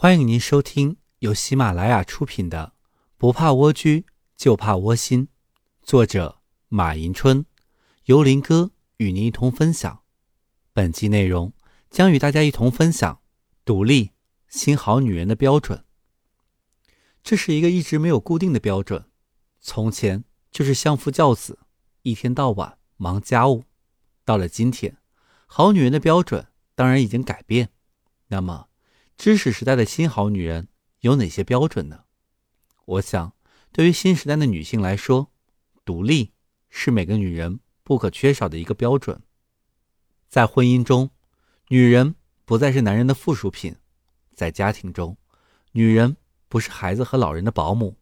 欢迎您收听由喜马拉雅出品的《不怕蜗居就怕窝心》，作者马迎春，由林哥与您一同分享。本集内容将与大家一同分享独立新好女人的标准。这是一个一直没有固定的标准。从前就是相夫教子，一天到晚忙家务。到了今天，好女人的标准当然已经改变。那么，知识时代的新好女人有哪些标准呢？我想，对于新时代的女性来说，独立是每个女人不可缺少的一个标准。在婚姻中，女人不再是男人的附属品；在家庭中，女人不是孩子和老人的保姆。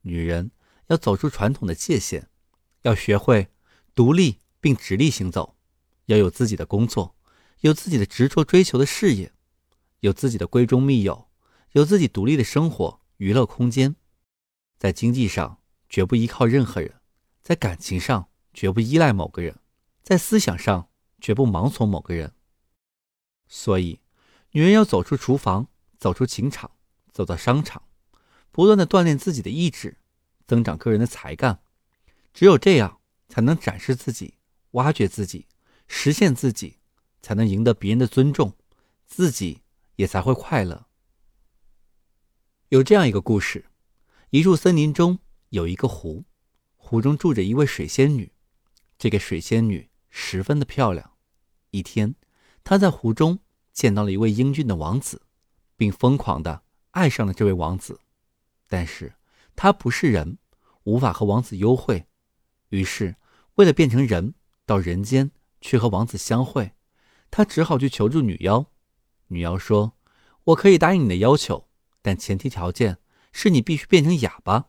女人要走出传统的界限，要学会独立并直立行走，要有自己的工作，有自己的执着追求的事业。有自己的闺中密友，有自己独立的生活娱乐空间，在经济上绝不依靠任何人，在感情上绝不依赖某个人，在思想上绝不盲从某个人。所以，女人要走出厨房，走出情场，走到商场，不断的锻炼自己的意志，增长个人的才干。只有这样，才能展示自己，挖掘自己，实现自己，才能赢得别人的尊重，自己。也才会快乐。有这样一个故事：一处森林中有一个湖，湖中住着一位水仙女。这个水仙女十分的漂亮。一天，她在湖中见到了一位英俊的王子，并疯狂的爱上了这位王子。但是，她不是人，无法和王子幽会。于是，为了变成人，到人间去和王子相会，她只好去求助女妖。女妖说：“我可以答应你的要求，但前提条件是你必须变成哑巴。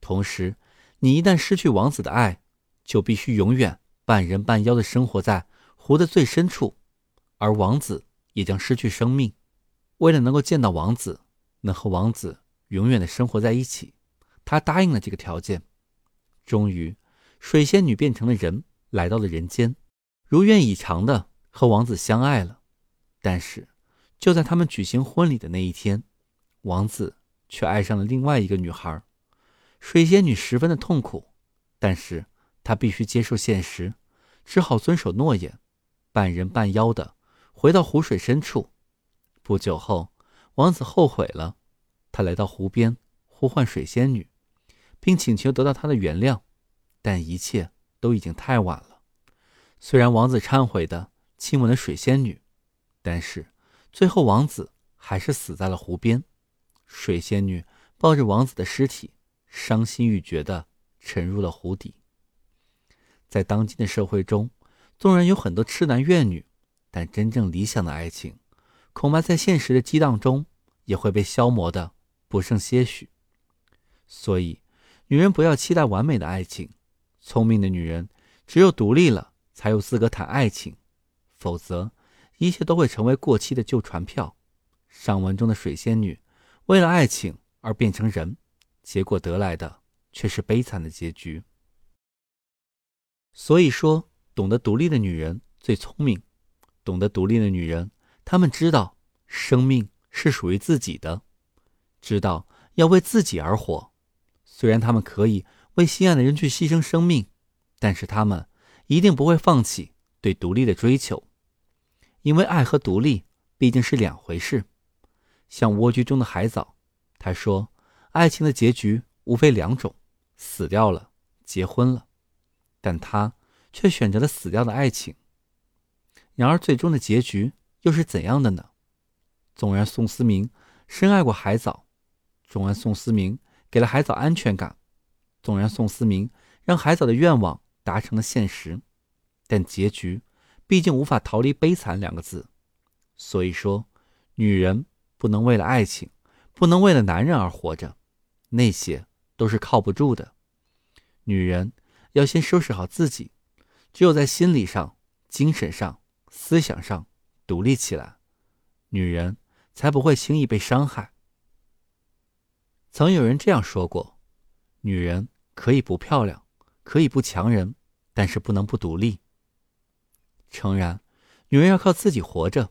同时，你一旦失去王子的爱，就必须永远半人半妖的生活在湖的最深处，而王子也将失去生命。为了能够见到王子，能和王子永远的生活在一起，她答应了这个条件。终于，水仙女变成了人，来到了人间，如愿以偿的和王子相爱了。但是，就在他们举行婚礼的那一天，王子却爱上了另外一个女孩。水仙女十分的痛苦，但是她必须接受现实，只好遵守诺言，半人半妖的回到湖水深处。不久后，王子后悔了，他来到湖边，呼唤水仙女，并请求得到她的原谅，但一切都已经太晚了。虽然王子忏悔的亲吻了水仙女，但是。最后，王子还是死在了湖边。水仙女抱着王子的尸体，伤心欲绝的沉入了湖底。在当今的社会中，纵然有很多痴男怨女，但真正理想的爱情，恐怕在现实的激荡中也会被消磨的不剩些许。所以，女人不要期待完美的爱情。聪明的女人，只有独立了，才有资格谈爱情，否则。一切都会成为过期的旧船票。上文中的水仙女为了爱情而变成人，结果得来的却是悲惨的结局。所以说，懂得独立的女人最聪明。懂得独立的女人，她们知道生命是属于自己的，知道要为自己而活。虽然她们可以为心爱的人去牺牲生命，但是她们一定不会放弃对独立的追求。因为爱和独立毕竟是两回事，像蜗居中的海藻，他说：“爱情的结局无非两种，死掉了，结婚了。”但他却选择了死掉的爱情。然而，最终的结局又是怎样的呢？纵然宋思明深爱过海藻，纵然宋思明给了海藻安全感，纵然宋思明让海藻的愿望达成了现实，但结局。毕竟无法逃离“悲惨”两个字，所以说，女人不能为了爱情，不能为了男人而活着，那些都是靠不住的。女人要先收拾好自己，只有在心理上、精神上、思想上独立起来，女人才不会轻易被伤害。曾有人这样说过：“女人可以不漂亮，可以不强人，但是不能不独立。”诚然，女人要靠自己活着，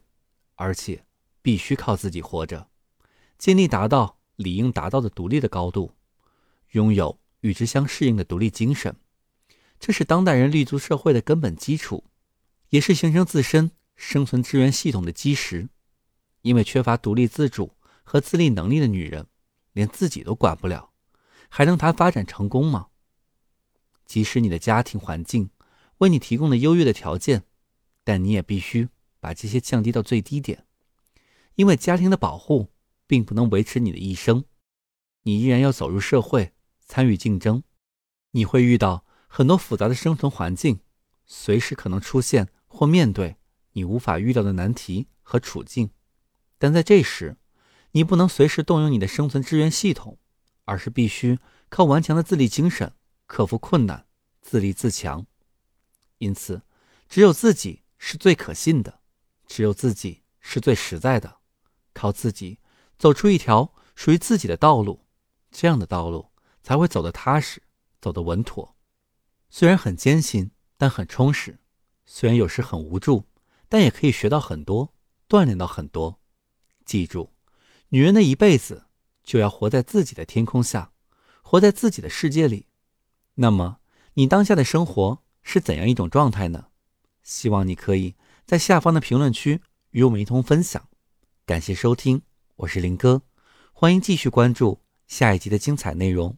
而且必须靠自己活着。尽力达到理应达到的独立的高度，拥有与之相适应的独立精神，这是当代人立足社会的根本基础，也是形成自身生存资源系统的基石。因为缺乏独立自主和自立能力的女人，连自己都管不了，还能谈发展成功吗？即使你的家庭环境为你提供了优越的条件，但你也必须把这些降低到最低点，因为家庭的保护。并不能维持你的一生，你依然要走入社会，参与竞争。你会遇到很多复杂的生存环境，随时可能出现或面对你无法预料的难题和处境。但在这时，你不能随时动用你的生存支援系统，而是必须靠顽强的自立精神克服困难，自立自强。因此，只有自己是最可信的，只有自己是最实在的，靠自己。走出一条属于自己的道路，这样的道路才会走得踏实，走得稳妥。虽然很艰辛，但很充实；虽然有时很无助，但也可以学到很多，锻炼到很多。记住，女人的一辈子就要活在自己的天空下，活在自己的世界里。那么，你当下的生活是怎样一种状态呢？希望你可以在下方的评论区与我们一同分享。感谢收听。我是林哥，欢迎继续关注下一集的精彩内容。